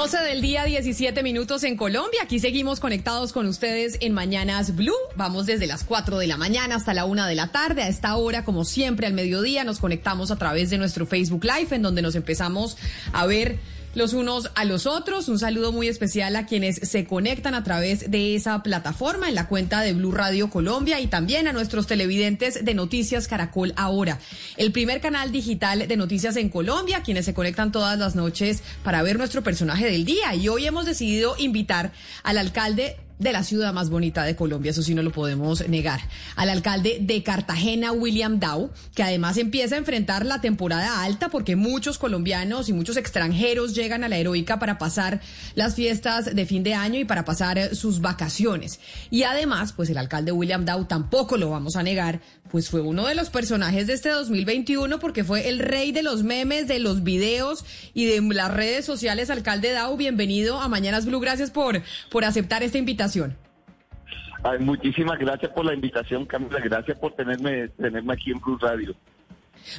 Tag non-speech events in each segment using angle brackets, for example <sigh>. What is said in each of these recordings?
12 del día, 17 minutos en Colombia. Aquí seguimos conectados con ustedes en Mañanas Blue. Vamos desde las 4 de la mañana hasta la 1 de la tarde. A esta hora, como siempre, al mediodía, nos conectamos a través de nuestro Facebook Live, en donde nos empezamos a ver los unos a los otros. Un saludo muy especial a quienes se conectan a través de esa plataforma en la cuenta de Blue Radio Colombia y también a nuestros televidentes de Noticias Caracol Ahora, el primer canal digital de noticias en Colombia, quienes se conectan todas las noches para ver nuestro personaje del día. Y hoy hemos decidido invitar al alcalde de la ciudad más bonita de Colombia, eso sí no lo podemos negar, al alcalde de Cartagena, William Dow, que además empieza a enfrentar la temporada alta porque muchos colombianos y muchos extranjeros llegan a la heroica para pasar las fiestas de fin de año y para pasar sus vacaciones. Y además, pues el alcalde William Dow tampoco lo vamos a negar, pues fue uno de los personajes de este 2021 porque fue el rey de los memes, de los videos y de las redes sociales. Alcalde Dau, bienvenido a Mañanas Blue. Gracias por, por aceptar esta invitación. Muchísimas gracias por la invitación, Camila. Gracias por tenerme, tenerme aquí en Blue Radio.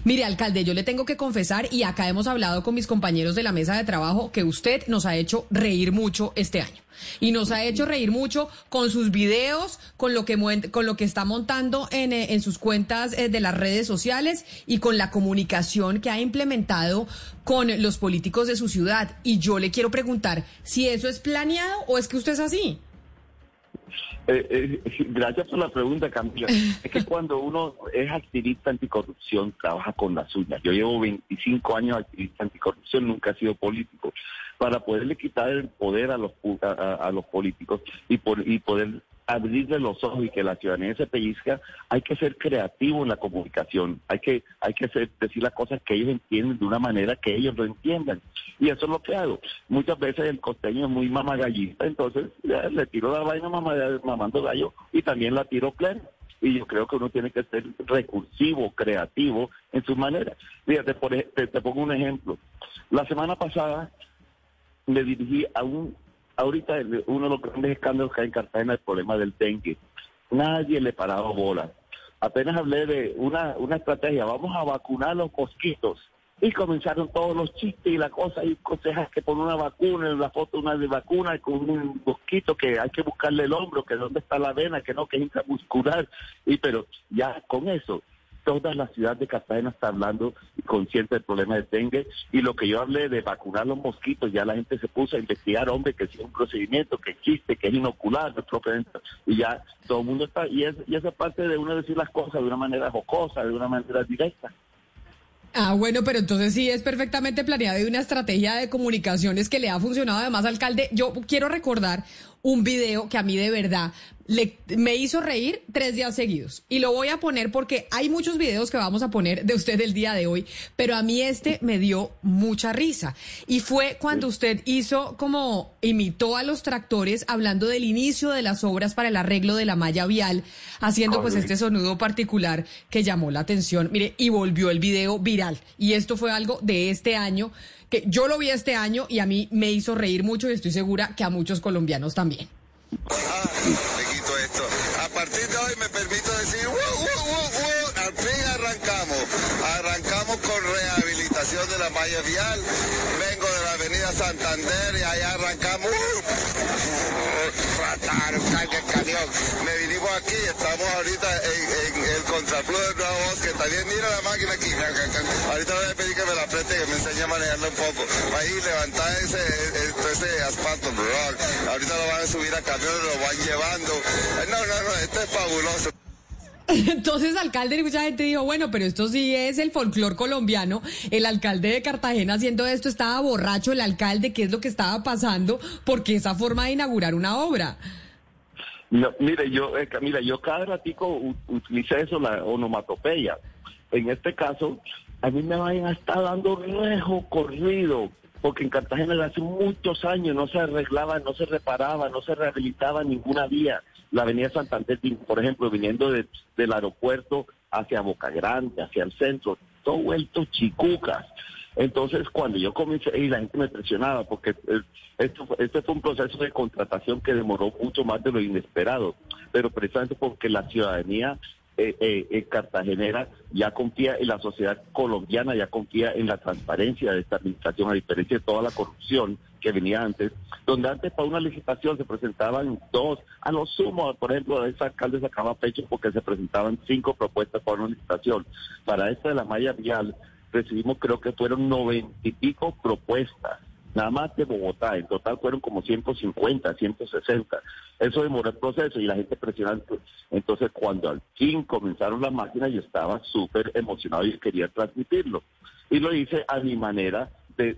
Mire, alcalde, yo le tengo que confesar, y acá hemos hablado con mis compañeros de la mesa de trabajo, que usted nos ha hecho reír mucho este año. Y nos ha hecho reír mucho con sus videos, con lo que, con lo que está montando en, eh, en sus cuentas eh, de las redes sociales y con la comunicación que ha implementado con los políticos de su ciudad. Y yo le quiero preguntar si eso es planeado o es que usted es así. Eh, eh, <laughs> gracias por la pregunta, Camila. Es que <laughs> cuando uno es activista anticorrupción, trabaja con las uñas. Yo llevo 25 años activista anticorrupción, nunca he sido político. Para poderle quitar el poder a los, a, los políticos y, por, y poder abrirle los ojos y que la ciudadanía se pellizca, hay que ser creativo en la comunicación, hay que, hay que decir las cosas que ellos entienden de una manera que ellos lo entiendan. Y eso es lo que hago. Muchas veces el costeño es muy mamagallista, entonces le tiro la vaina mamando gallo y también la tiro plena. Y yo creo que uno tiene que ser recursivo, creativo en su manera. Fíjate, por, te, te pongo un ejemplo. La semana pasada me dirigí a un ahorita uno de los grandes escándalos que hay en Cartagena el problema del dengue. Nadie le parado bola. Apenas hablé de una, una estrategia, vamos a vacunar los mosquitos. Y comenzaron todos los chistes y la cosa, y consejas que ponen una vacuna, en la foto una de vacuna con un mosquito que hay que buscarle el hombro, que dónde está la vena, que no, que es intramuscular. Y pero ya con eso, toda la ciudad de Cartagena está hablando y consciente del problema de dengue. Y lo que yo hablé de vacunar los mosquitos, ya la gente se puso a investigar, hombre, que es un procedimiento que existe, que es inocular, y ya todo el mundo está, y, es, y esa parte de uno decir las cosas de una manera jocosa, de una manera directa. Ah, bueno, pero entonces sí es perfectamente planeado y una estrategia de comunicaciones que le ha funcionado además, alcalde. Yo quiero recordar un video que a mí de verdad me hizo reír tres días seguidos. Y lo voy a poner porque hay muchos videos que vamos a poner de usted el día de hoy, pero a mí este me dio mucha risa. Y fue cuando usted hizo como imitó a los tractores hablando del inicio de las obras para el arreglo de la malla vial, haciendo pues este sonido particular que llamó la atención. Mire, y volvió el video viral. Y esto fue algo de este año que yo lo vi este año y a mí me hizo reír mucho y estoy segura que a muchos colombianos también. Ah, me quito esto. A partir de hoy me permito decir, al fin arrancamos. Arrancamos con rehabilitación de la malla vial. Vengo de la avenida Santander y allá arrancamos. Me vinimos aquí, estamos ahorita en, el contraflujo de Nueva Bosque. También mira la máquina aquí. Ahorita voy a que me la preste, que me enseñe a manejarla un poco. Ahí levantar ese, ese, asfalto, Ahorita lo van a subir a camiones, lo van llevando. No, no, no, esto es fabuloso. Entonces, alcalde, y mucha gente dijo, bueno, pero esto sí es el folclor colombiano. El alcalde de Cartagena haciendo esto estaba borracho, el alcalde, ¿qué es lo que estaba pasando? Porque esa forma de inaugurar una obra. No, mire, yo, eh, Camila, yo cada ratico utilicé eso, la onomatopeya. En este caso, a mí me van a estar dando rejo corrido porque en Cartagena hace muchos años no se arreglaba, no se reparaba, no se rehabilitaba ninguna vía. La avenida Santander, por ejemplo, viniendo del aeropuerto hacia Boca Grande, hacia el centro, todo vuelto chicucas. Entonces, cuando yo comencé, y la gente me presionaba, porque eh, esto, este fue un proceso de contratación que demoró mucho más de lo inesperado, pero precisamente porque la ciudadanía eh, eh, cartagenera ya confía en la sociedad colombiana, ya confía en la transparencia de esta administración, a diferencia de toda la corrupción que venía antes, donde antes para una licitación se presentaban dos, a lo sumo, por ejemplo, ese alcalde sacaba pecho porque se presentaban cinco propuestas para una licitación. Para esta de la malla vial recibimos creo que fueron noventa y pico propuestas nada más de Bogotá. En total fueron como 150, 160. Eso demoró el proceso y la gente presionante. Entonces, cuando al fin comenzaron las máquinas, yo estaba súper emocionado y quería transmitirlo. Y lo hice a mi manera de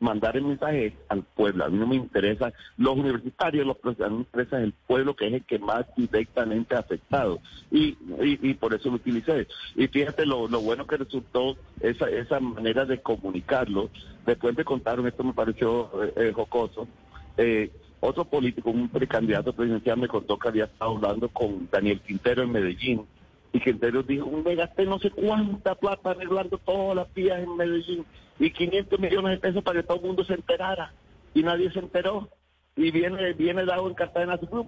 mandar el mensaje al pueblo. A mí no me interesa los universitarios, los profesores, me interesa el pueblo que es el que más directamente afectado. Y, y, por eso lo utilicé. Y fíjate lo, lo bueno que resultó esa, esa manera de comunicarlo. Después me contaron, esto me pareció eh, eh, jocoso. Eh, otro político, un precandidato presidencial, me contó que había estado hablando con Daniel Quintero en Medellín y Quintero dijo, me gasté no sé cuánta plata arreglando todas las vías en Medellín y 500 millones de pesos para que todo el mundo se enterara y nadie se enteró. Y viene viene dado en Cartagena, tú, todo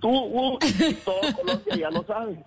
Colombia ya lo sabe.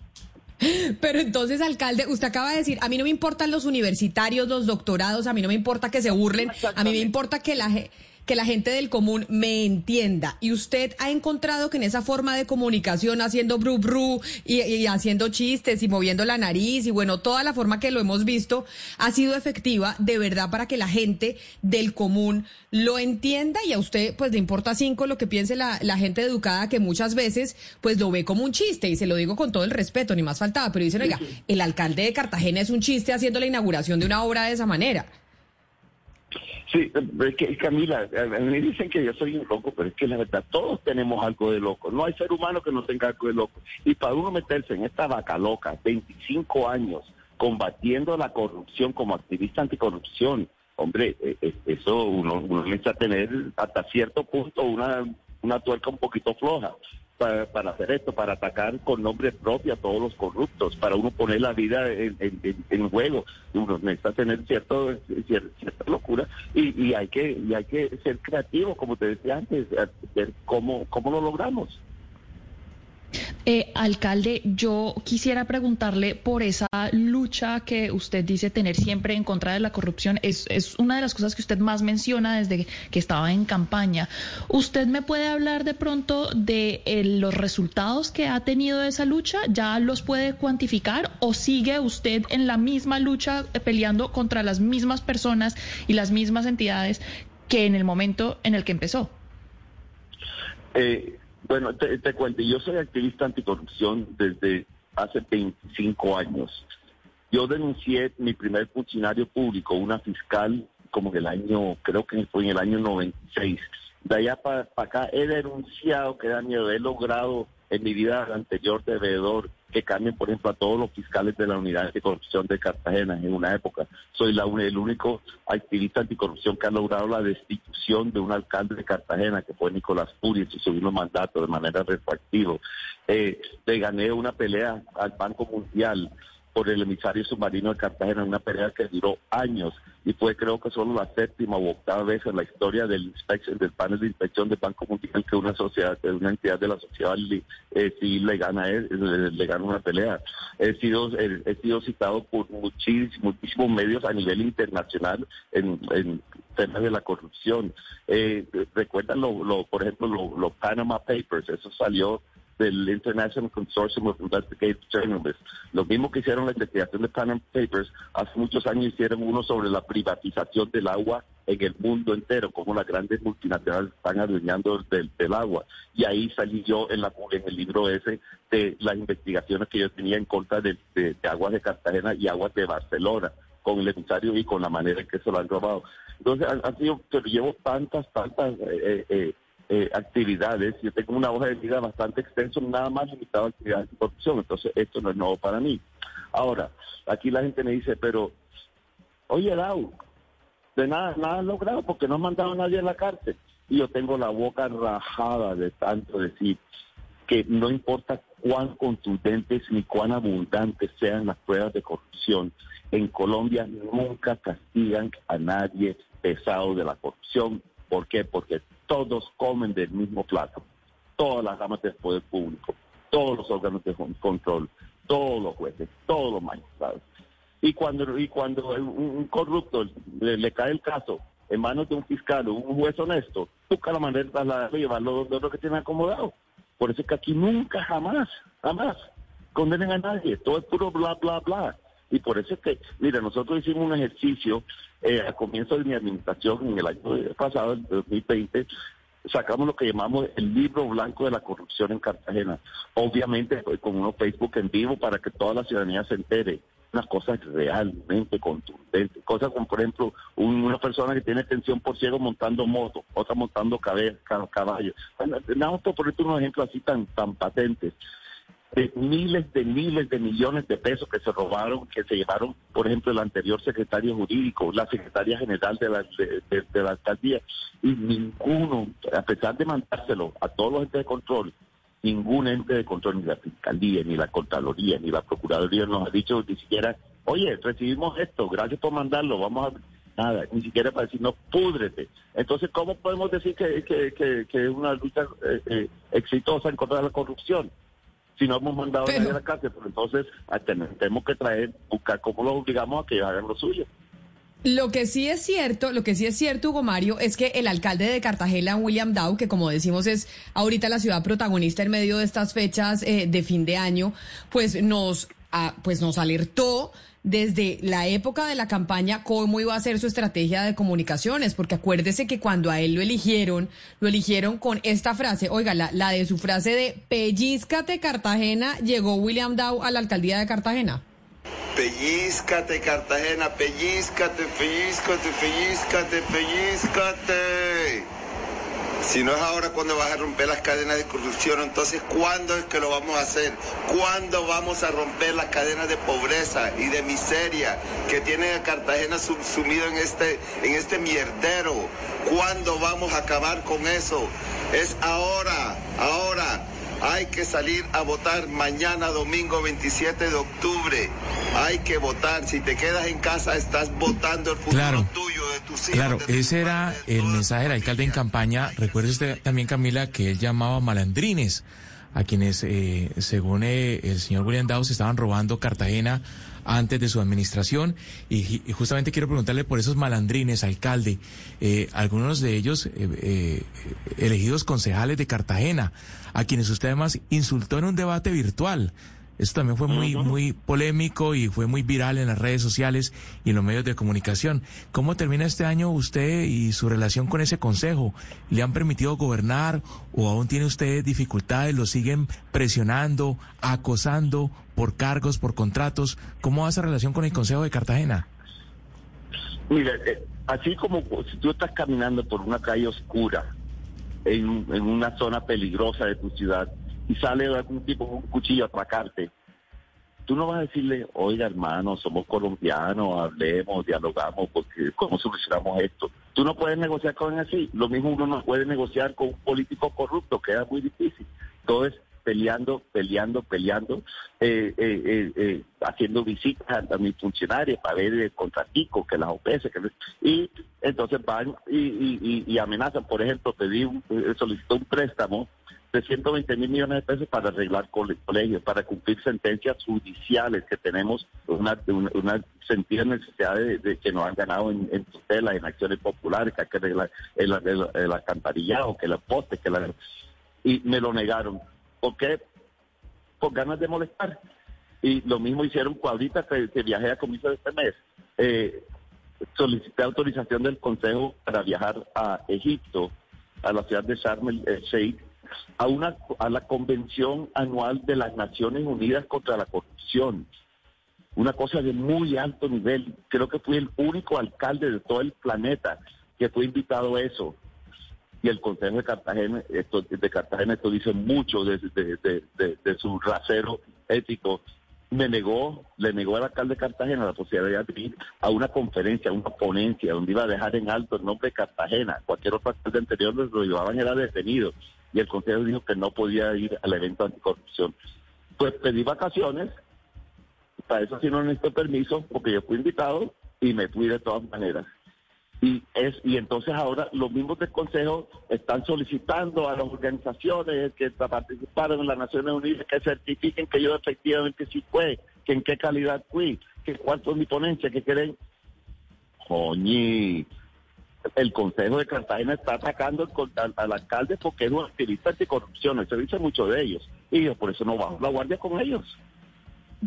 Pero entonces, alcalde, usted acaba de decir, a mí no me importan los universitarios, los doctorados, a mí no me importa que se burlen, a mí me importa que la gente que la gente del común me entienda. Y usted ha encontrado que en esa forma de comunicación, haciendo bru bru y, haciendo chistes y moviendo la nariz y bueno, toda la forma que lo hemos visto ha sido efectiva de verdad para que la gente del común lo entienda y a usted pues le importa cinco lo que piense la, la gente educada que muchas veces pues lo ve como un chiste y se lo digo con todo el respeto, ni más faltaba, pero dicen, oiga, el alcalde de Cartagena es un chiste haciendo la inauguración de una obra de esa manera. Sí, es que Camila, mí dicen que yo soy un loco, pero es que la verdad, todos tenemos algo de loco. No hay ser humano que no tenga algo de loco. Y para uno meterse en esta vaca loca, 25 años, combatiendo la corrupción como activista anticorrupción, hombre, e, e, eso uno, uno necesita tener hasta cierto punto una, una tuerca un poquito floja para, para, hacer esto, para atacar con nombre propio a todos los corruptos, para uno poner la vida en, en, juego. Uno necesita tener cierto, cierta locura y, y, hay que y hay que ser creativo, como te decía antes, ver cómo, cómo lo logramos. Eh, alcalde, yo quisiera preguntarle por esa lucha que usted dice tener siempre en contra de la corrupción. Es, es una de las cosas que usted más menciona desde que estaba en campaña. ¿Usted me puede hablar de pronto de eh, los resultados que ha tenido esa lucha? ¿Ya los puede cuantificar o sigue usted en la misma lucha eh, peleando contra las mismas personas y las mismas entidades que en el momento en el que empezó? Eh, bueno, te, cuento, yo soy activista anticorrupción desde hace 25 años. Yo denuncié mi primer funcionario público, una fiscal, como en el año, creo que fue en el año 96. De allá para acá he denunciado que da miedo, he logrado en mi vida anterior de veedor que cambien, por ejemplo, a todos los fiscales de la unidad de corrupción de Cartagena en una época. Soy la, el único activista anticorrupción que ha logrado la destitución de un alcalde de Cartagena, que fue Nicolás Puri, su segundo mandato de manera retroactiva. Eh, le gané una pelea al Banco Mundial por el emisario submarino de Cartagena, una pelea que duró años y fue creo que solo la séptima o octava vez en la historia del del panel de inspección del Banco Mundial que una sociedad, una entidad de la sociedad eh, civil le gana le, gana una pelea. He sido he sido citado por muchísimos, muchísimos medios a nivel internacional en, temas de la corrupción. Eh, recuerdan lo, por ejemplo los Panama Papers, eso salió del International Consortium of Investigative Journalists. Lo mismo que hicieron la investigación de Panama Papers, hace muchos años hicieron uno sobre la privatización del agua en el mundo entero, como las grandes multinacionales están adueñando del, agua. Y ahí salí yo en, la, en el libro ese de las investigaciones que yo tenía en contra de, aguas de Cartagena y aguas de Barcelona con el emisario y con la manera en que se lo han robado. Entonces, ha, sido, pero llevo tantas, tantas eh, eh, eh, actividades. Yo tengo una hoja de vida bastante extensa, nada más limitado a actividades de corrupción, entonces esto no es nuevo para mí. Ahora, aquí la gente me dice, pero, oye, Lau, de nada, nada logrado porque no han mandado a nadie a la cárcel. Y yo tengo la boca rajada de tanto decir que no importa cuán contundentes ni cuán abundantes sean las pruebas de corrupción, en Colombia nunca castigan a nadie pesado de la corrupción. ¿Por qué? Porque todos comen del mismo plato. Todas las ramas del poder público, todos los órganos de control, todos los jueces, todos los magistrados. Y cuando, y cuando un, corrupto le, cae el caso en manos de un fiscal o un juez honesto, busca la manera de llevarlo donde lo que tiene acomodado. Por eso es que aquí nunca, jamás, jamás condenen a nadie. Todo es puro bla, bla, bla. Y por eso es que, mira, nosotros hicimos un ejercicio eh, a comienzo de mi administración en el año pasado, el 2020, sacamos lo que llamamos el libro blanco de la corrupción en Cartagena. Obviamente con unos Facebook en vivo para que toda la ciudadanía se entere unas cosas realmente contundentes. Cosas como, por ejemplo, una persona que tiene tensión por ciego montando moto, otra montando caballo. Bueno, vamos por ponerte unos ejemplos así tan, tan patentes de miles de miles de millones de pesos que se robaron, que se llevaron, por ejemplo, el anterior secretario jurídico, la secretaria general de la, de, la alcaldía, y ninguno, a pesar de mandárselo a todos los entes de control, ningún ente de control, ni la Fiscalía, ni la Contraloría, ni la Procuraduría nos ha dicho ni siquiera, oye, recibimos esto, gracias por mandarlo, vamos a... Nada, ni siquiera para decir, no, púdrete. Entonces, ¿cómo podemos decir que, que, que, es una lucha eh, eh, exitosa en contra de la corrupción? Si no hemos mandado a nadie a la cárcel, pero entonces ah, tenemos que traer, buscar cómo los obligamos a que hagan lo suyo. Lo que sí es cierto, lo que sí es cierto, Hugo Mario, es que el alcalde de Cartagena, William Dow, que como decimos es ahorita la ciudad protagonista en medio de estas fechas eh, de fin de año, pues nos, ah, pues nos alertó desde la época de la campaña cómo iba a ser su estrategia de comunicaciones, porque acuérdese que cuando a él lo eligieron, lo eligieron con esta frase, oiga, la, la de su frase de pellizcate Cartagena, llegó William Dow a la alcaldía de Cartagena. Pellizcate, Cartagena, pellizcate, pellizcate, pellizcate, pellizcate. Si no es ahora cuando vas a romper las cadenas de corrupción, entonces ¿cuándo es que lo vamos a hacer? ¿Cuándo vamos a romper las cadenas de pobreza y de miseria que tiene a Cartagena sumido en este, en este mierdero? ¿Cuándo vamos a acabar con eso? Es ahora, ahora. Hay que salir a votar mañana domingo 27 de octubre. Hay que votar. Si te quedas en casa, estás votando el futuro tuyo, de tus hijos. Claro, ese era el mensaje del alcalde en campaña. Recuerde usted también, Camila, que él llamaba malandrines a quienes, eh, según eh, el señor William Dawes, estaban robando Cartagena antes de su administración. Y, justamente quiero preguntarle por esos malandrines, alcalde, eh, algunos de ellos elegidos concejales de Cartagena, a quienes usted además insultó en un debate virtual. Esto también fue muy, muy polémico y fue muy viral en las redes sociales y en los medios de comunicación. ¿Cómo termina este año usted y su relación con ese consejo? ¿Le han permitido gobernar o aún tiene usted dificultades? ¿Lo siguen presionando, acosando por cargos, por contratos? ¿Cómo va esa relación con el Consejo de Cartagena? Mire, eh, así como si tú estás caminando por una calle oscura en, en una zona peligrosa de tu ciudad, y sale algún tipo con un cuchillo a atracarte, tú no vas a decirle, oiga hermano, somos colombianos, hablemos, dialogamos, porque ¿cómo solucionamos esto? Tú no puedes negociar con así. Lo mismo uno no puede negociar con un político corrupto, queda muy difícil. Todo es peleando, peleando, peleando, eh, eh, eh, haciendo visitas a mis funcionarios para ver el contratico, que las OPS, que y entonces van y, y, amenazan. Por ejemplo, pedí un, solicitó un préstamo de 120 mil millones de pesos para arreglar colegios, para cumplir sentencias judiciales que tenemos una, una, sentida necesidad de, que nos han ganado en, en tutela, en acciones populares, que hay que arreglar el, el, que los postes, que la... Y me lo negaron. ¿Por qué? Por ganas de molestar. Y lo mismo hicieron cuadritas que, viajé a comienzo de este mes. Eh, solicité autorización del Consejo para viajar a Egipto, a la ciudad de Sharm el Sheikh, a, una, a la Convención Anual de las Naciones Unidas contra la Corrupción. Una cosa de muy alto nivel. Creo que fui el único alcalde de todo el planeta que fue invitado a eso. Y el Consejo de Cartagena, esto, de Cartagena, esto dice mucho de, su rasero ético. me negó, le negó al alcalde de Cartagena la posibilidad de ir a una conferencia, a una ponencia, donde iba a dejar en alto el nombre de Cartagena. Cualquier otro alcalde anterior lo llevaban era detenido. Y el consejo dijo que no podía ir al evento anticorrupción. Pues pedí vacaciones, para eso sí no necesito permiso, porque yo fui invitado y me fui de todas maneras. Y, es, y entonces ahora los mismos del Consejo están solicitando a las organizaciones que participaron en las Naciones Unidas que certifiquen que yo efectivamente sí fue, que en qué calidad fui, que cuál fue mi ponencia, que quieren. Coñi, el Consejo de Cartagena está atacando al, al, alcalde porque es un activista anticorrupción, se dice mucho de ellos. Y yo por eso no bajo la guardia con ellos.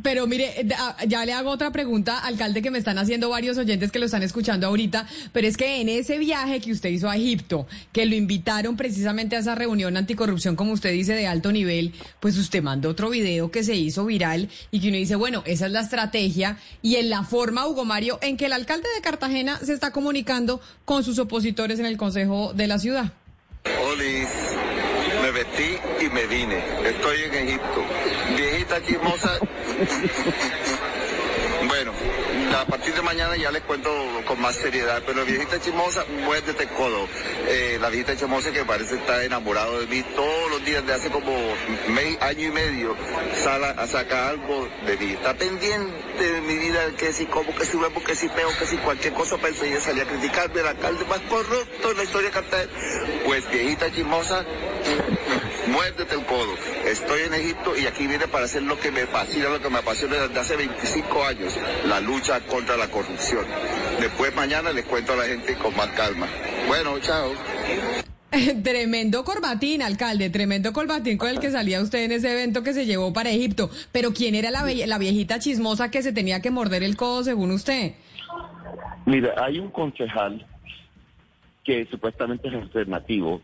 Pero mire, ah, ya le hago otra pregunta, alcalde, que me están haciendo varios oyentes que lo están escuchando ahorita, pero es que en ese viaje que usted hizo a Egipto, que lo invitaron precisamente a esa reunión anticorrupción, como usted dice, de alto nivel, pues usted mandó otro video que se hizo viral y que uno dice, bueno, esa es la estrategia y en la forma, Hugo Mario, en que el alcalde de Cartagena se está comunicando con sus opositores en el Consejo de la Ciudad. Olis, me vestí y me vine. Estoy en Egipto. Viejita chismosa. Bueno, a partir de mañana ya les cuento con más seriedad, pero viejita chismosa, muérdete el codo. Eh, la viejita chismosa que parece estar enamorado de mí todos los días de hace como año y medio, sala a sacar algo de mí. Está pendiente de mi vida, que si como, que si vemos, que si peo, que si cualquier cosa pensé ella salía a criticarme, el alcalde más corrupto en la historia de Cartagena. Pues viejita chismosa, muérdete el codo. Estoy en Egipto y aquí vine para hacer lo que me fascina, lo que me apasiona desde hace 25 años, la lucha contra la corrupción. Después mañana les cuento a la gente con más calma. Bueno, chao. <laughs> Tremendo corbatín, alcalde, tremendo corbatín con el que salía usted en ese evento que se llevó para Egipto. Pero ¿quién era la, la viejita chismosa que se tenía que morder el codo según usted? Mira, hay un concejal que supuestamente es alternativo,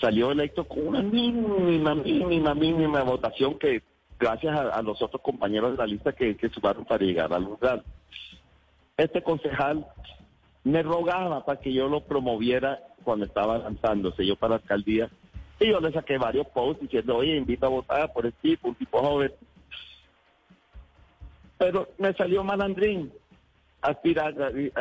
salió electo con una mínima, mínima, mínima votación que gracias a, los otros compañeros de la lista que, que sumaron para llegar al lugar. Este concejal me rogaba para que yo lo promoviera cuando estaba lanzándose yo para la alcaldía. Y yo le saqué varios posts diciendo, oye, invito a votar por este tipo, un tipo joven. Pero me salió malandrín. Aspira,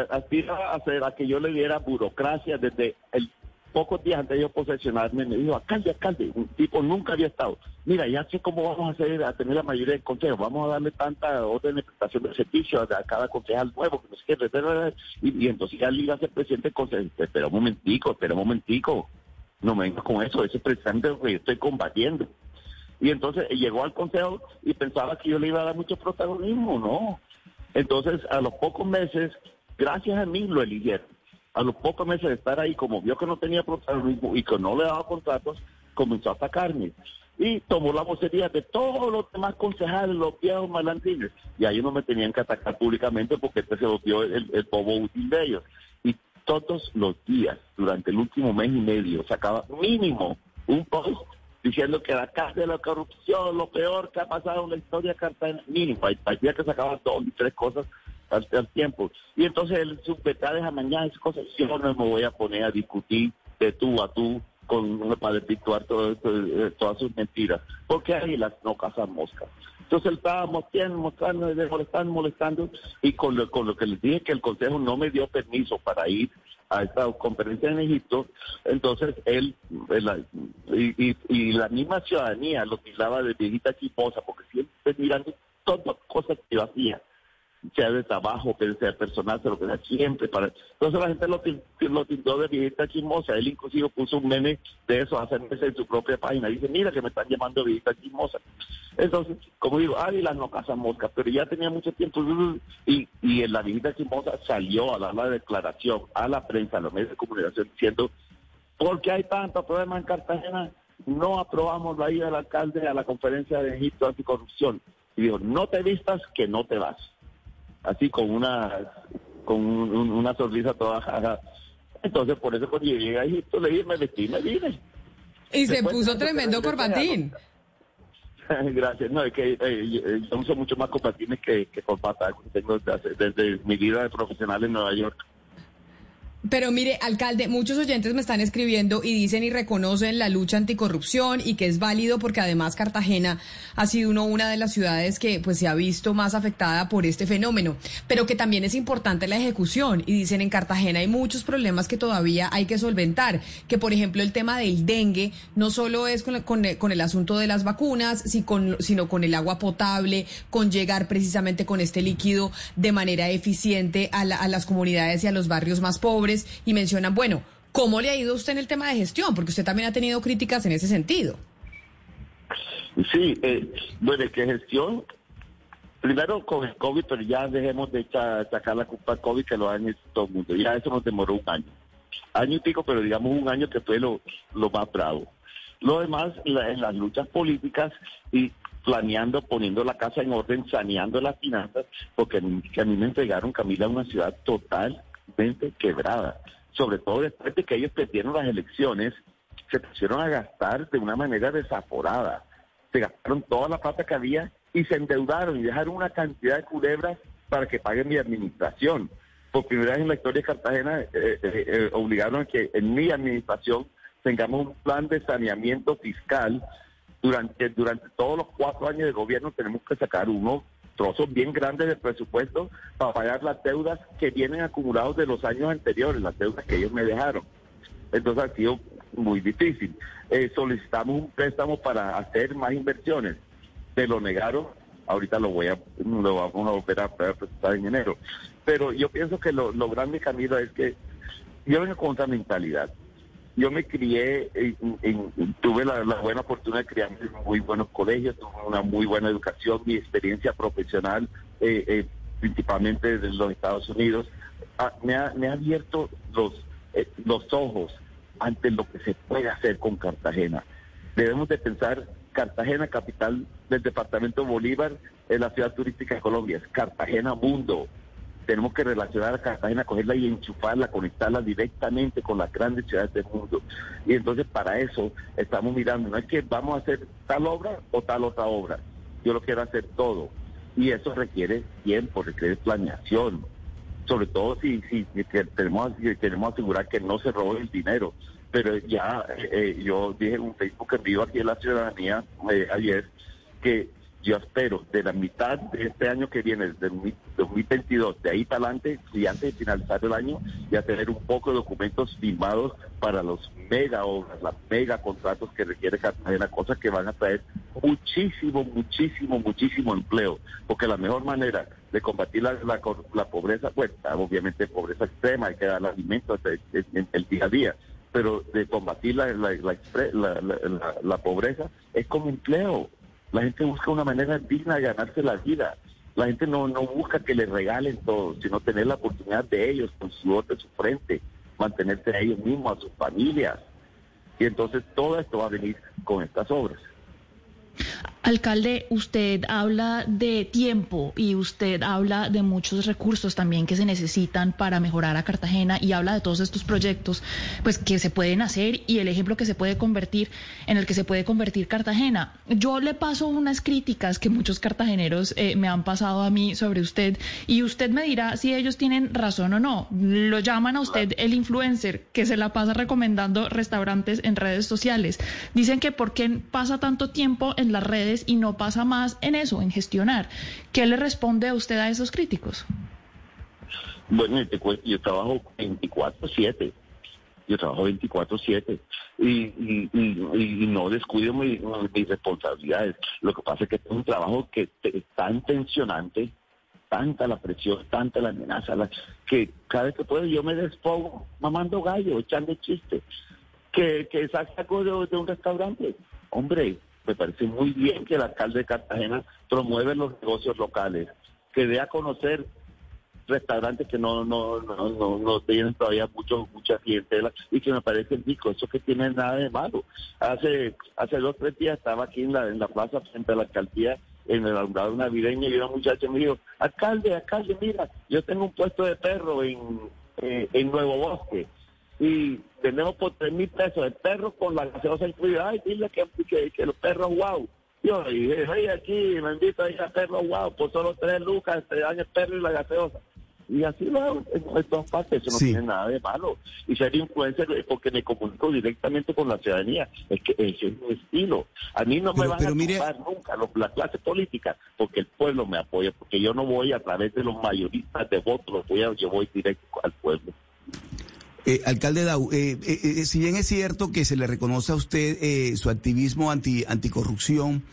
aspira a hacer a que yo le diera burocracia desde el pocos días antes de yo posesionarme, me dijo, alcalde, alcalde, un tipo nunca había estado. Mira, ya sé cómo vamos a hacer, a tener la mayoría de consejos, vamos a darle tanta orden de prestación de servicio a, cada concejal nuevo, que no sé qué, y, entonces ya Liga ser presidente del consejo. Espera un momentico, espera un momentico, no me vengas con eso, ese presidente que yo estoy combatiendo. Y entonces llegó al consejo y pensaba que yo le iba a dar mucho protagonismo, no. Entonces, a los pocos meses, gracias a mí lo eligieron a los pocos meses de estar ahí, como vio que no tenía protagonismo y que no le daba contratos, comenzó a atacarme. Y tomó la vocería de todos los demás concejales, los viejos malandrines. Y ahí no me tenían que atacar públicamente porque este se volvió el, el bobo útil de ellos. Y todos los días, durante el último mes y medio, sacaba mínimo un post diciendo que la casa de la corrupción, lo peor que ha pasado en la historia de Cartagena, mínimo. Días que sacaba dos y tres cosas al, tiempo. Y entonces él subvetades a mañana esas cosas. Yo no me voy a poner a discutir de tú a tú con para desvirtuar eh, todas sus mentiras, porque ahí las no cazan moscas. Entonces él estaba mostrando, mostrando, molestando, molestando, y con lo, con lo que les dije que el Consejo no me dio permiso para ir a esta conferencia en Egipto, entonces él, y, y, la misma ciudadanía lo tiraba de viejita chiposa, porque siempre mirando todas cosas que yo hacía sea de trabajo, que sea personal, sea lo que sea, siempre para... Entonces la gente lo, lo tildó de viejita chismosa. Él inclusive puso un meme de eso hace meses en su propia página. Dice, mira que me están llamando viejita chismosa. Entonces, como digo, Ávila no caza mosca, pero ya tenía mucho tiempo y, y en la viejita chismosa salió a dar la declaración a la prensa, a los medios de comunicación, diciendo, ¿por qué hay tanto problema en Cartagena? No aprobamos la ida del alcalde a la conferencia de Egipto anticorrupción. Y dijo, no te vistas que no te vas así con una con una sonrisa toda jaja. Entonces, por eso cuando llegué a Egipto, le dije, me vestí me vine. Y se puso tremendo corbatín. <laughs> Gracias. No, es que eh, eh, yo uso mucho más corbatines que, que corbata. Tengo desde, desde mi vida de profesional en Nueva York. Pero mire, alcalde, muchos oyentes me están escribiendo y dicen y reconocen la lucha anticorrupción y que es válido porque además Cartagena ha sido uno, una de las ciudades que pues se ha visto más afectada por este fenómeno, pero que también es importante la ejecución y dicen en Cartagena hay muchos problemas que todavía hay que solventar, que por ejemplo el tema del dengue no solo es con, el asunto de las vacunas, sino con el agua potable, con llegar precisamente con este líquido de manera eficiente a, a las comunidades y a los barrios más pobres y mencionan, bueno, ¿cómo le ha ido usted en el tema de gestión? Porque usted también ha tenido críticas en ese sentido. Sí, eh, bueno, que gestión, primero con el COVID, pero ya dejemos de sacar la culpa al COVID que lo han hecho todo el mundo. Ya eso nos demoró un año. Año y pico, pero digamos un año que fue lo, lo más bravo. Lo demás, en las luchas políticas y planeando, poniendo la casa en orden, saneando las finanzas, porque a mí me entregaron, Camila, una ciudad total quebrada, sobre todo después de que ellos perdieron las elecciones, se pusieron a gastar de una manera desaforada. Se gastaron toda la plata que había y se endeudaron y dejaron una cantidad de culebras para que paguen mi administración. Por primera vez en la historia de Cartagena eh, eh, eh, obligaron a que en mi administración tengamos un plan de saneamiento fiscal. Durante, durante todos los cuatro años de gobierno tenemos que sacar uno trozos bien grandes de presupuesto para pagar las deudas que vienen acumulados de los años anteriores, las deudas que ellos me dejaron. Entonces ha sido muy difícil. Eh, solicitamos un préstamo para hacer más inversiones. Se lo negaron. Ahorita lo voy a, lo vamos a volver a, presentar en enero. Pero yo pienso que lo, lo grande, Camilo, es que yo vengo con otra mentalidad yo me crié, tuve la, buena fortuna de criarme en muy buenos colegios, tuve una muy buena educación, mi experiencia profesional, eh, eh, principalmente desde los Estados Unidos, me, ha, abierto los, eh, los ojos ante lo que se puede hacer con Cartagena. Debemos de pensar, Cartagena, capital del departamento Bolívar, es la ciudad turística de Colombia, es Cartagena Mundo tenemos que relacionar a Cartagena, cogerla y enchufarla, conectarla directamente con las grandes ciudades del mundo. Y entonces para eso estamos mirando, no es que vamos a hacer tal obra o tal otra obra, yo lo quiero hacer todo. Y eso requiere tiempo, requiere planeación, sobre todo si, si, tenemos, queremos asegurar que no se robe el dinero. Pero ya eh, eh, yo dije en un Facebook en vivo aquí en la ciudadanía eh, ayer que yo espero de la mitad de este año que viene, del 2022, de ahí para adelante, y antes de finalizar el año, ya tener un poco de documentos firmados para los mega obras, las mega contratos que requiere Cartagena, cosas que van a traer muchísimo, muchísimo, muchísimo empleo, porque la mejor manera de combatir la, la, pobreza, pues obviamente pobreza extrema, hay que dar alimentos en el día a día, pero de combatir la, la pobreza es como empleo la gente busca una manera digna de ganarse la vida. La gente no, no busca que le regalen todo, sino tener la oportunidad de ellos, con su de su frente, mantenerse a ellos mismos, a sus familias. Y entonces todo esto va a venir con estas obras. Alcalde, usted habla de tiempo y usted habla de muchos recursos también que se necesitan para mejorar a Cartagena y habla de todos estos proyectos pues que se pueden hacer y el ejemplo que se puede convertir en el que se puede convertir Cartagena. Yo le paso unas críticas que muchos cartageneros eh, me han pasado a mí sobre usted y usted me dirá si ellos tienen razón o no. Lo llaman a usted el influencer que se la pasa recomendando restaurantes en redes sociales. Dicen que por qué pasa tanto tiempo en las redes y no pasa más en eso, en gestionar. ¿Qué le responde a usted a esos críticos? Bueno, yo trabajo 24/7. Yo trabajo 24/7 y, no descuido mis, responsabilidades. Lo que pasa es que es un trabajo que es tan tensionante, tanta la presión, tanta la amenaza, que cada vez que puedo yo me despogo mamando gallo, echando chistes, que, que saco de un restaurante. Hombre, me parece muy bien que el alcalde de Cartagena promueva los negocios locales, que dé a conocer restaurantes que no no no no, tienen todavía mucho mucha clientela y que me parece rico eso que tiene nada de malo. Hace hace dos tres días estaba aquí en la en la plaza frente a la alcaldía en el alumbrado navideño y una muchacha me dijo alcalde alcalde mira yo tengo un puesto de perro en eh, en Nuevo Bosque y tenemos por tres mil pesos el perro con la gaseosa incluida. Ay, dile que, que, los perros wow. Yo dije, hey, aquí, me invito a ir a perro wow, por solo tres lucas te dan el perro y la gaseosa. y así lo hago en, todas partes, eso no tiene nada de malo. Y ser influencer es porque me comunico directamente con la ciudadanía, es que ese es mi estilo. A mí no me van a mire... nunca la clase política, porque el pueblo me apoya, porque yo no voy a través de los mayoristas de votos, voy yo voy directo al pueblo. Eh, alcalde Dau, eh, eh, si bien es cierto que se le reconoce a usted su activismo anti anticorrupción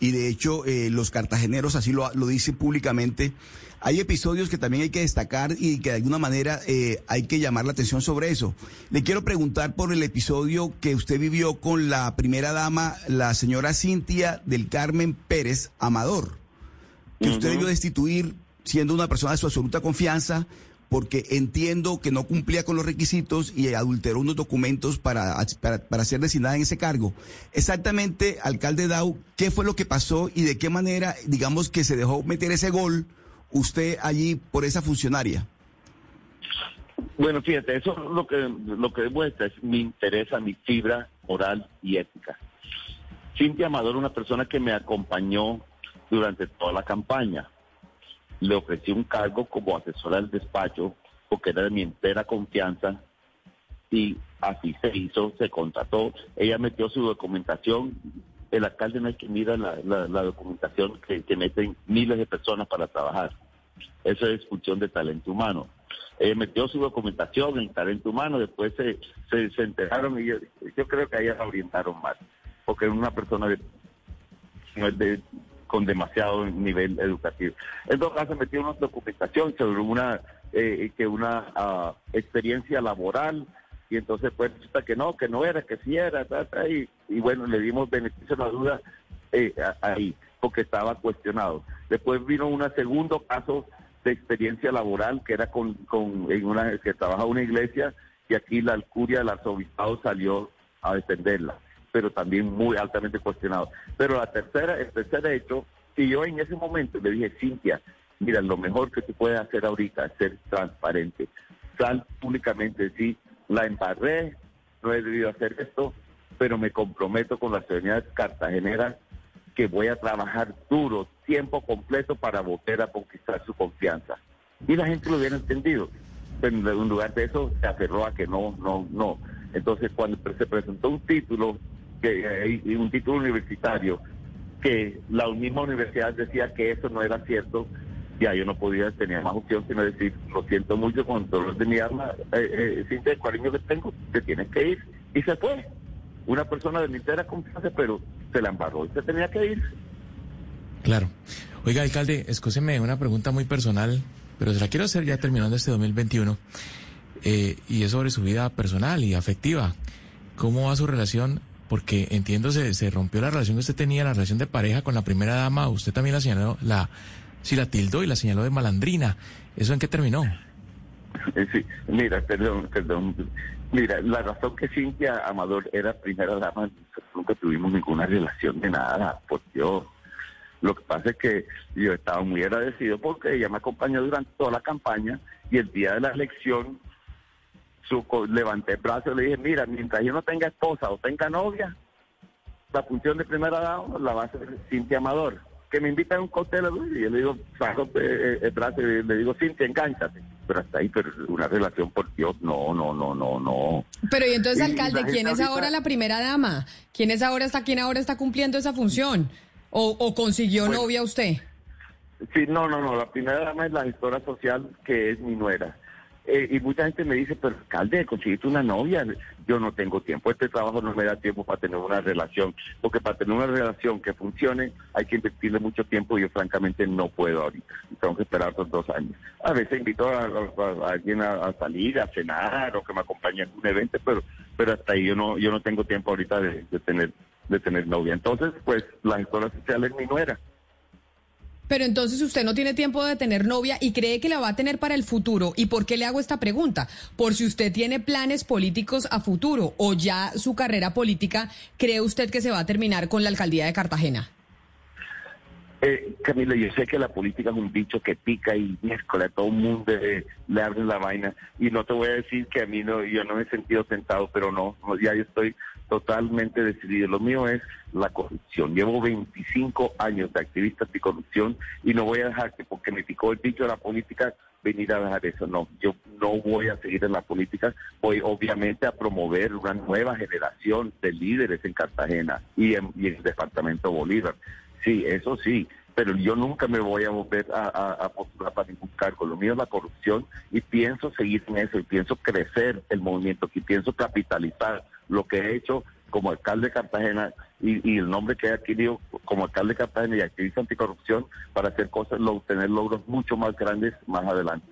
y de hecho los cartageneros así lo, lo dicen públicamente, hay episodios que también hay que destacar y que de alguna manera hay que llamar la atención sobre eso. Le quiero preguntar por el episodio que usted vivió con la primera dama, la señora Cintia del Carmen Pérez Amador, que usted debió destituir siendo una persona de su absoluta confianza porque entiendo que no cumplía con los requisitos y adulteró unos documentos para, para, ser designada en ese cargo. Exactamente, alcalde Dau, ¿qué fue lo que pasó y de qué manera, digamos, que se dejó meter ese gol usted allí por esa funcionaria? Bueno, fíjate, eso lo que lo que demuestra es mi interés, mi fibra moral y ética. Cintia Amador, una persona que me acompañó durante toda la campaña le ofrecí un cargo como asesora del despacho porque era de mi entera confianza y así se hizo, se contrató. Ella metió su documentación. El alcalde no es que mira la, documentación que, meten miles de personas para trabajar. Eso es función de talento humano. Ella metió su documentación en talento humano, después se, se, enteraron y yo, creo que a ella la orientaron mal, porque era una persona de, con demasiado nivel educativo. En todo caso, metió una documentación sobre una eh, que una ah, experiencia laboral y entonces pues resulta que no, que no era, que sí era, y, y, bueno, le dimos beneficio a la duda eh, ahí, porque estaba cuestionado. Después vino un segundo caso de experiencia laboral que era con, con en una que trabaja una iglesia y aquí la alcuria del arzobispado salió a defenderla pero también muy altamente cuestionado. Pero la tercera, el tercer hecho, y yo en ese momento le dije, Cintia, mira, lo mejor que tú puedes hacer ahorita es ser transparente. Sal públicamente, sí, la embarré, no he debido hacer esto, pero me comprometo con la ciudadanía cartagenera que voy a trabajar duro, tiempo completo para volver a conquistar su confianza. Y la gente lo hubiera entendido. Pero en lugar de eso se aferró a que no, no, no. Entonces cuando se presentó un título que, y un título universitario, que la misma universidad decía que eso no era cierto, ya yo no podía, tenía más opción sino decir, lo siento mucho con dolor de mi alma, eh, eh, el cariño que tengo, te tienes que ir. Y se fue. Una persona de mi entera confianza, pero se la embarró y se tenía que ir. Claro. Oiga, alcalde, escúcheme una pregunta muy personal, pero se la quiero hacer ya terminando este 2021. Eh, y es sobre su vida personal y afectiva. ¿Cómo va su relación porque entiendo se, rompió la relación que usted tenía, la relación de pareja con la primera dama, usted también la señaló, la, sí la tildó y la señaló de malandrina. ¿Eso en qué terminó? Eh, sí, mira, perdón, perdón. Mira, la razón que Cintia Amador era primera dama, nunca tuvimos ninguna relación de nada, por Dios. Lo que pasa es que yo estaba muy agradecido porque ella me acompañó durante toda la campaña y el día de la elección su, levanté el brazo y le dije, mira, mientras yo no tenga esposa o tenga novia, la función de primera dama la va a hacer Cintia Amador. Que me invita a un cóctel y yo le digo, saco el brazo y le digo, Cintia, engánchate. Pero hasta ahí, pero una relación por Dios, no, no, no, no, no. Pero y entonces, alcalde, ¿quién es ahora la primera dama? ¿Quién es ahora está, quién ahora está cumpliendo esa función? ¿O, consiguió novia usted? Sí, no, no, no, la primera dama es la gestora social que es mi nuera. Eh, y mucha gente me dice, pero alcalde, conseguiste una novia. Yo no tengo tiempo, este trabajo no me da tiempo para tener una relación, porque para tener una relación que funcione hay que invertirle mucho tiempo y yo francamente no puedo ahorita. Tengo que esperar otros dos años. A veces invito a, alguien a, salir, a cenar o que me acompañe en un evento, pero pero hasta ahí yo no yo no tengo tiempo ahorita de, de tener de tener novia. Entonces, pues la gestora social es mi nuera. Pero entonces usted no tiene tiempo de tener novia y cree que la va a tener para el futuro. ¿Y por qué le hago esta pregunta? Por si usted tiene planes políticos a futuro o ya su carrera política, ¿cree usted que se va a terminar con la alcaldía de Cartagena? Eh, Camila, yo sé que la política es un bicho que pica y miércoles a todo el mundo le abre la vaina. Y no te voy a decir que a mí no, yo no me he sentido tentado, pero no, ya yo estoy totalmente decidido. Lo mío es la corrupción. Llevo 25 años de activista anticorrupción y no voy a dejar que porque me picó el bicho de la política venir a dejar eso. No, yo no voy a seguir en la política. Voy obviamente a promover una nueva generación de líderes en Cartagena y en, y en el departamento Bolívar. Sí, eso sí, pero yo nunca me voy a volver a, postular para ningún cargo. Lo mío es la corrupción y pienso seguir en eso y pienso crecer el movimiento y pienso capitalizar lo que he hecho como alcalde de Cartagena y, el nombre que he adquirido como alcalde de Cartagena y activista anticorrupción para hacer cosas, tener logros mucho más grandes más adelante.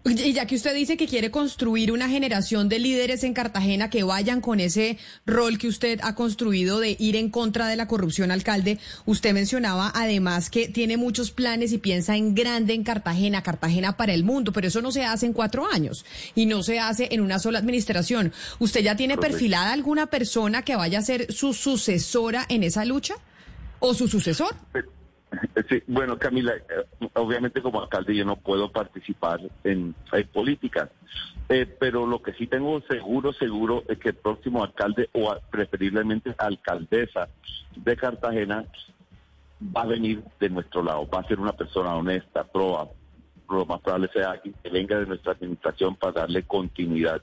<laughs> Y ya que usted dice que quiere construir una generación de líderes en Cartagena que vayan con ese rol que usted ha construido de ir en contra de la corrupción, alcalde, usted mencionaba además que tiene muchos planes y piensa en grande en Cartagena, Cartagena para el mundo, pero eso no se hace en cuatro años y no se hace en una sola administración. ¿Usted ya tiene perfilada alguna persona que vaya a ser su sucesora en esa lucha o su sucesor? Sí, bueno, Camila, eh, obviamente como alcalde yo no puedo participar en, política, eh, pero lo que sí tengo seguro, seguro es que el próximo alcalde o preferiblemente alcaldesa de Cartagena va a venir de nuestro lado, va a ser una persona honesta, proa, lo más probable sea que venga de nuestra administración para darle continuidad.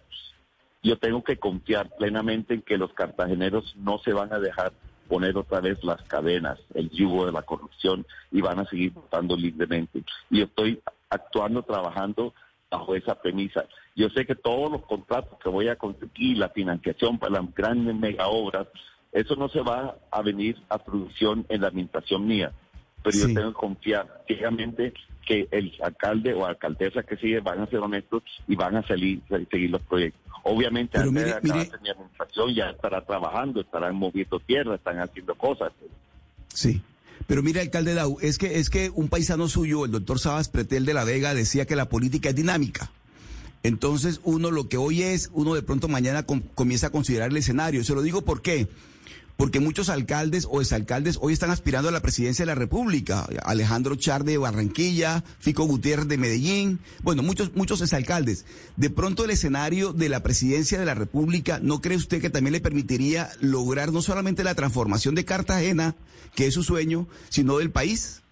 Yo tengo que confiar plenamente en que los cartageneros no se van a dejar poner otra vez las cadenas, el yugo de la corrupción y van a seguir votando libremente. Y estoy actuando, trabajando bajo esa premisa. Yo sé que todos los contratos que voy a conseguir, la financiación para las grandes mega obras, eso no se va a venir a producción en la administración mía. Pero yo tengo que confiar ciegamente que el alcalde o alcaldesa que sigue van a ser honestos y van a salir, seguir los proyectos. Obviamente, Pero mire, mi administración ya estará trabajando, estarán moviendo tierra, están haciendo cosas. Sí. Pero mire, alcalde Dau, es que, es que un paisano suyo, el doctor Sabas Pretel de la Vega, decía que la política es dinámica. Entonces, uno lo que hoy es, uno de pronto mañana comienza a considerar el escenario. Se lo digo por qué porque muchos alcaldes o exalcaldes hoy están aspirando a la presidencia de la República. Alejandro Char de Barranquilla, Fico Gutiérrez de Medellín, bueno, muchos, muchos exalcaldes. De pronto el escenario de la presidencia de la República, ¿no cree usted que también le permitiría lograr no solamente la transformación de Cartagena, que es su sueño, sino del país?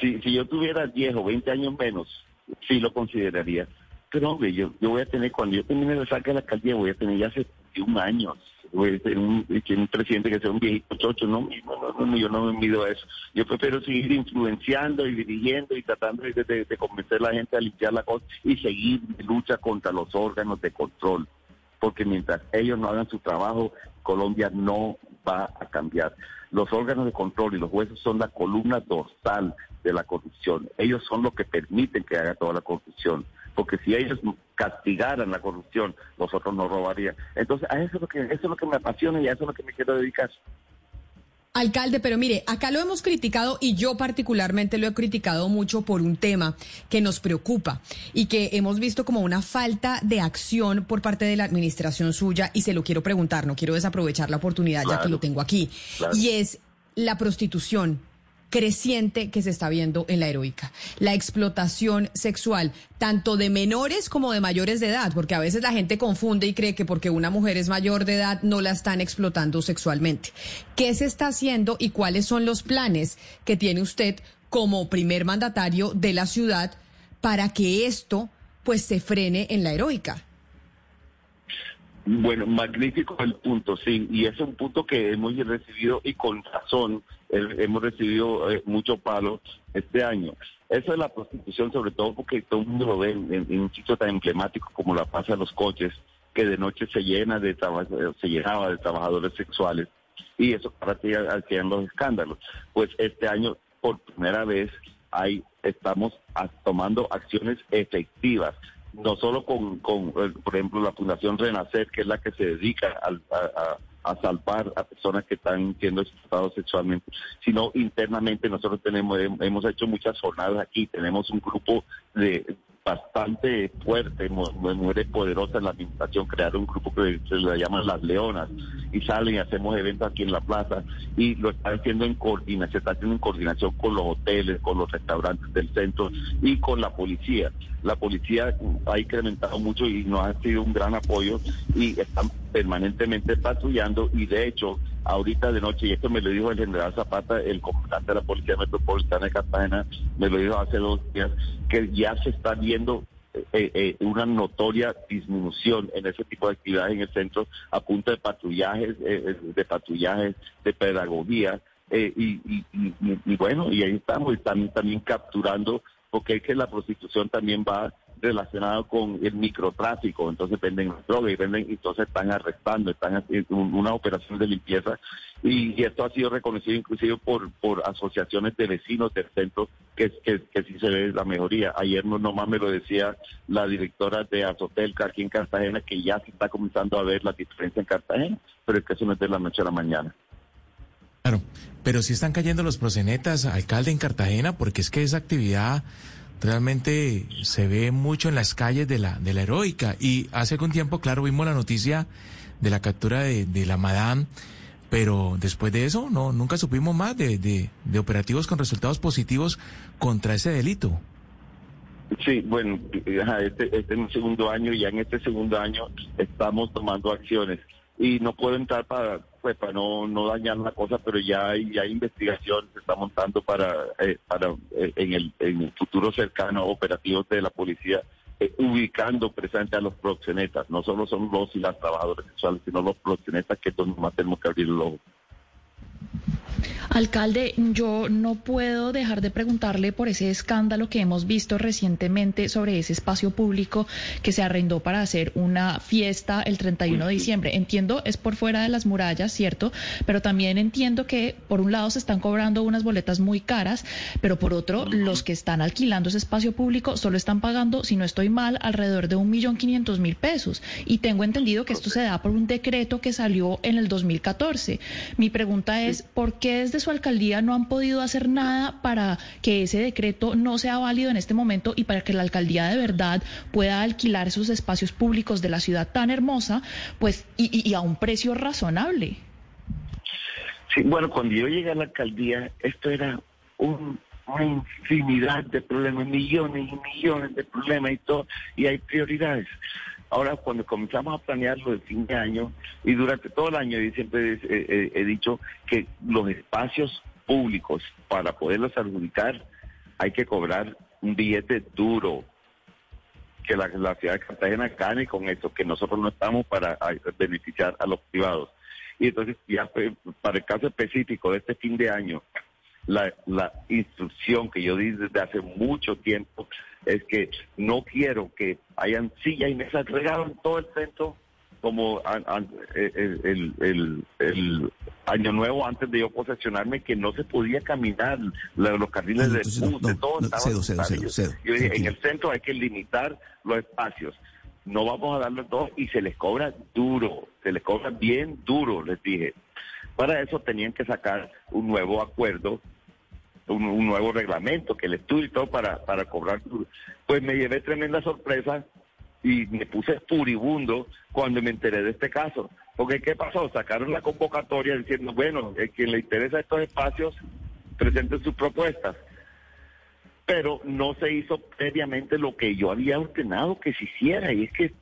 si, yo tuviera 10 o 20 años menos, sí lo consideraría. Pero hombre, yo, yo voy a tener, cuando yo termine de sacar la alcaldía, voy a tener ya 71 años un, un presidente que sea un viejito chocho, no, no, no, yo no me mido a eso. Yo prefiero seguir influenciando y dirigiendo y tratando de, convencer a la gente a limpiar la cosa y seguir lucha contra los órganos de control. Porque mientras ellos no hagan su trabajo, Colombia no va a cambiar. Los órganos de control y los jueces son la columna dorsal de la corrupción. Ellos son los que permiten que haga toda la corrupción porque si ellos castigaran la corrupción, nosotros no robarían. Entonces, a eso es lo que, eso es lo que me apasiona y a eso es lo que me quiero dedicar. Alcalde, pero mire, acá lo hemos criticado y yo particularmente lo he criticado mucho por un tema que nos preocupa y que hemos visto como una falta de acción por parte de la administración suya y se lo quiero preguntar, no quiero desaprovechar la oportunidad ya que lo tengo aquí, y es la prostitución creciente que se está viendo en la heroica. La explotación sexual, tanto de menores como de mayores de edad, porque a veces la gente confunde y cree que porque una mujer es mayor de edad no la están explotando sexualmente. ¿Qué se está haciendo y cuáles son los planes que tiene usted como primer mandatario de la ciudad para que esto pues se frene en la heroica? Bueno, magnífico el punto, sí, y es un punto que hemos recibido y con razón hemos recibido eh, mucho palo este año. Eso es la prostitución, sobre todo porque todo el mundo lo ve en, un sitio tan emblemático como la Plaza de los Coches, que de noche se llena de se llenaba de trabajadores sexuales y eso para que hacían los escándalos. Pues este año, por primera vez, hay, estamos tomando acciones efectivas no solo con, con, eh, por ejemplo, la Fundación Renacer, que es la que se dedica a, a, salvar a personas que están siendo explotados sexualmente, sino internamente nosotros tenemos hemos hecho muchas jornadas aquí, tenemos un grupo de bastante fuerte, muy, poderosa en la administración, crear un grupo que se le llaman las leonas y salen y hacemos eventos aquí en la plaza y lo están haciendo en coordinación, se está haciendo en coordinación con los hoteles, con los restaurantes del centro y con la policía. La policía ha incrementado mucho y nos ha sido un gran apoyo y están permanentemente patrullando y de hecho ahorita de noche, y esto me lo dijo el general Zapata, el comandante de la Policía Metropolitana de Cartagena, me lo dijo hace dos días, que ya se está viendo eh, eh, una notoria disminución en ese tipo de actividades en el centro a punto de patrullajes, eh, de patrullajes, de pedagogía. Y, y, bueno, y ahí estamos, y también, también capturando, porque es que la prostitución también va relacionado con el microtráfico, entonces venden drogas y venden, entonces están arrestando, están haciendo una operación de limpieza y, esto ha sido reconocido inclusive por, por asociaciones de vecinos del centro que, que, sí se ve la mejoría. Ayer no nomás me lo decía la directora de Azotelca aquí en Cartagena que ya se está comenzando a ver la diferencia en Cartagena, pero es que eso no es de la noche a la mañana. Claro, pero si están cayendo los prosenetas, alcalde en Cartagena, porque es que esa actividad realmente se ve mucho en las calles de la, de la heroica. Y hace algún tiempo, claro, vimos la noticia de la captura de, de la Madame, pero después de eso, no, nunca supimos más de, de, de operativos con resultados positivos contra ese delito. Sí, bueno, este, este es un segundo año y ya en este segundo año estamos tomando acciones y no puedo entrar para pues no, no dañar la cosa, pero ya hay, ya hay investigación, se está montando para, eh, para eh, en, el, en el futuro cercano operativos de la policía, eh, ubicando presente a los proxenetas. No solo son los y las trabajadoras sexuales, sino los proxenetas que es donde más tenemos que abrir el. Alcalde, yo no puedo dejar de preguntarle por ese escándalo que hemos visto recientemente sobre ese espacio público que se arrendó para hacer una fiesta el 31 de diciembre. Entiendo, es por fuera de las murallas, ¿cierto? Pero también entiendo que por un lado se están cobrando unas boletas muy caras, pero por otro, los que están alquilando ese espacio público solo están pagando, si no estoy mal, alrededor de un millón quinientos mil pesos. Y tengo entendido que esto se da por un decreto que salió en el 2014. Mi pregunta es, ¿por qué desde su alcaldía no han podido hacer nada para que ese decreto no sea válido en este momento y para que la alcaldía de verdad pueda alquilar esos espacios públicos de la ciudad tan hermosa, pues, y, a un precio razonable? Sí, bueno, cuando yo llegué a la alcaldía, esto era una infinidad de problemas, millones y millones de problemas y todo, y hay prioridades. Ahora, cuando comenzamos a planearlo el fin de año y durante todo el año, y siempre he, dicho que los espacios públicos, para poderlos adjudicar, hay que cobrar un billete duro, que la, ciudad de Cartagena gane con eso, que nosotros no estamos para beneficiar a los privados. Y entonces, ya para el caso específico de este fin de año, la, la instrucción que yo di desde hace mucho tiempo es que no quiero que hayan sillas y mesas regadas en todo el centro como eh, el, el, año nuevo antes de yo posesionarme que no se podía caminar los carriles de bus, de todo en el centro hay que limitar los espacios. No vamos a darle todo y se les cobra duro se les cobra bien duro les dije. Para eso tenían que sacar un nuevo acuerdo un, nuevo reglamento, que el estudio y todo para, para cobrar. Pues me llevé tremenda sorpresa y me puse furibundo cuando me enteré de este caso. Porque ¿qué pasó? Sacaron la convocatoria diciendo, bueno, el quien le interesa estos espacios, presente sus propuestas. Pero no se hizo previamente lo que yo había ordenado que se hiciera, y es que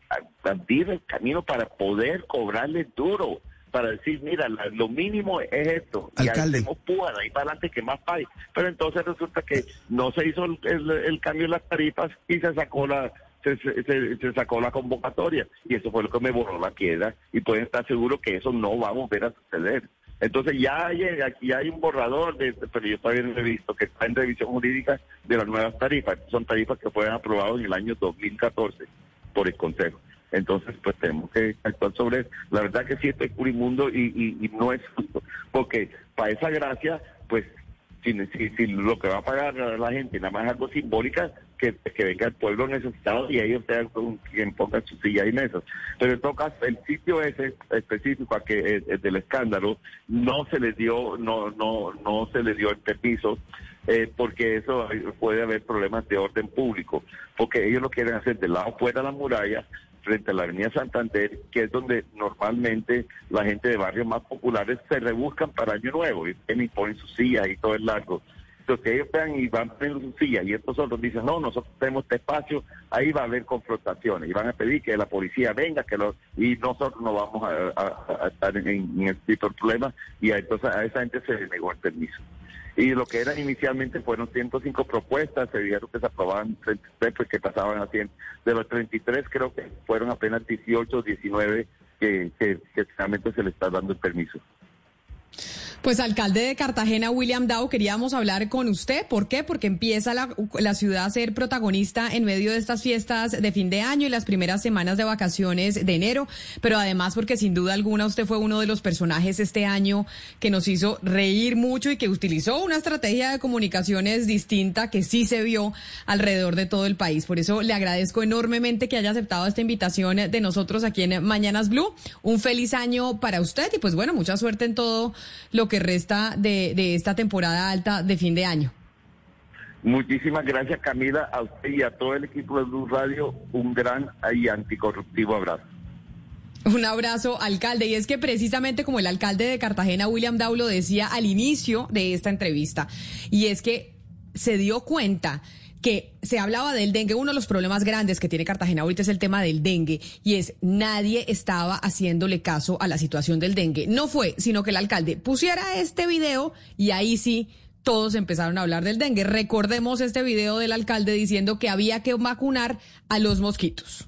abrir el camino para poder cobrarle duro para decir, mira, lo mínimo es esto. Alcalde. Y hacemos ahí para adelante que más pague. Pero entonces resulta que no se hizo el, cambio en las tarifas y se sacó la se, se, sacó la convocatoria. Y eso fue lo que me borró la quiebra. Y pueden estar seguros que eso no va a volver a suceder. Entonces ya hay, aquí hay un borrador, de, pero yo todavía no he visto, que está en revisión jurídica de las nuevas tarifas. Son tarifas que fueron aprobadas en el año 2014 por el Consejo. Entonces, pues tenemos que actuar sobre eso. La verdad que sí, esto es curimundo y, y, no es justo, porque para esa gracia, pues, si, si, lo que va a pagar la gente nada más es algo simbólica, que, que venga el pueblo necesitado y ellos sean quien ponga su silla y mesas. Pero en todo caso, el sitio ese específico a que del escándalo no se les dio, no, no, no se les dio el permiso. Eh, porque eso puede haber problemas de orden público, porque ellos lo quieren hacer del lado fuera de la muralla, frente a la Avenida Santander, que es donde normalmente la gente de barrios más populares se rebuscan para Año Nuevo y, ponen sus sillas y todo el largo. Entonces ellos vean y van poniendo sus sillas y estos otros dicen, no, nosotros tenemos este espacio, ahí va a haber confrontaciones y van a pedir que la policía venga que lo, y nosotros no vamos a, estar en, en, este tipo de problemas y entonces a esa gente se le negó el permiso y lo que eran inicialmente fueron 105 propuestas, se dijeron que se aprobaban 33, pues que pasaban a 100. De los 33 creo que fueron apenas 18 o 19 que, que, que finalmente se le está dando el permiso. Pues alcalde de Cartagena, William Dow, queríamos hablar con usted. ¿Por qué? Porque empieza la, la, ciudad a ser protagonista en medio de estas fiestas de fin de año y las primeras semanas de vacaciones de enero, pero además porque sin duda alguna usted fue uno de los personajes este año que nos hizo reír mucho y que utilizó una estrategia de comunicaciones distinta que sí se vio alrededor de todo el país. Por eso le agradezco enormemente que haya aceptado esta invitación de nosotros aquí en Mañanas Blue. Un feliz año para usted y pues bueno, mucha suerte en todo lo que que resta de, esta temporada alta de fin de año. Muchísimas gracias Camila, a usted y a todo el equipo de Blue Radio, un gran y anticorruptivo abrazo. Un abrazo, alcalde. Y es que precisamente como el alcalde de Cartagena, William Daulo, decía al inicio de esta entrevista, y es que se dio cuenta que se hablaba del dengue. Uno de los problemas grandes que tiene Cartagena ahorita es el tema del dengue y es nadie estaba haciéndole caso a la situación del dengue. No fue, sino que el alcalde pusiera este video y ahí sí todos empezaron a hablar del dengue. Recordemos este video del alcalde diciendo que había que vacunar a los mosquitos.